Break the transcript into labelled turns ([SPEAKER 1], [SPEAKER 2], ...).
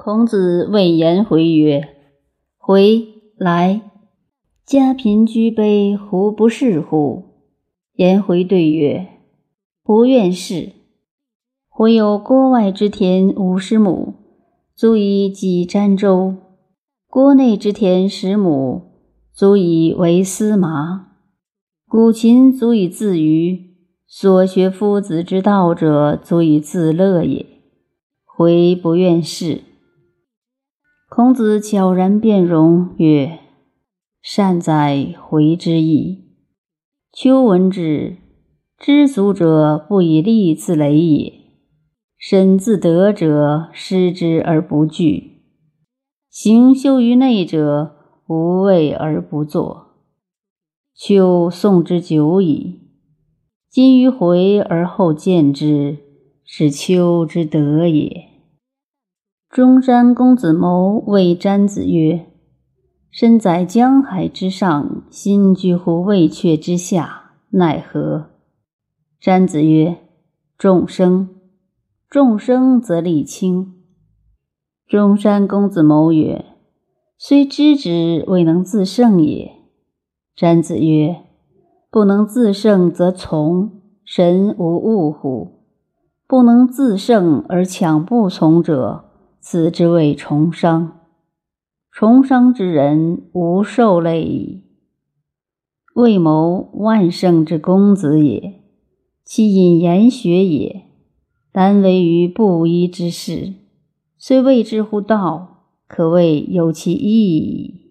[SPEAKER 1] 孔子谓颜回曰：“回来，家贫居卑，胡不是乎？”颜回对曰：“不愿是。回有郭外之田五十亩，足以济詹州；郭内之田十亩，足以为司马。古琴足以自娱，所学夫子之道者，足以自乐也。回不愿是。”孔子悄然变容曰：“善哉，回之意。丘闻之，知足者不以利自累也；身自得者，失之而不惧；行修于内者，无畏而不作。丘送之久矣，今于回而后见之，是丘之德也。”中山公子牟谓詹子曰：“身在江海之上，心居乎渭阙之下，奈何？”詹子曰：“众生，众生则力轻。”中山公子牟曰：“虽知之，未能自胜也。”詹子曰：“不能自胜则从，神无误乎？不能自胜而强不从者。”此之谓重生，重生之人无受累矣。未谋万圣之公子也，其隐言学也，单为于布衣之士，虽谓之乎道，可谓有其意矣。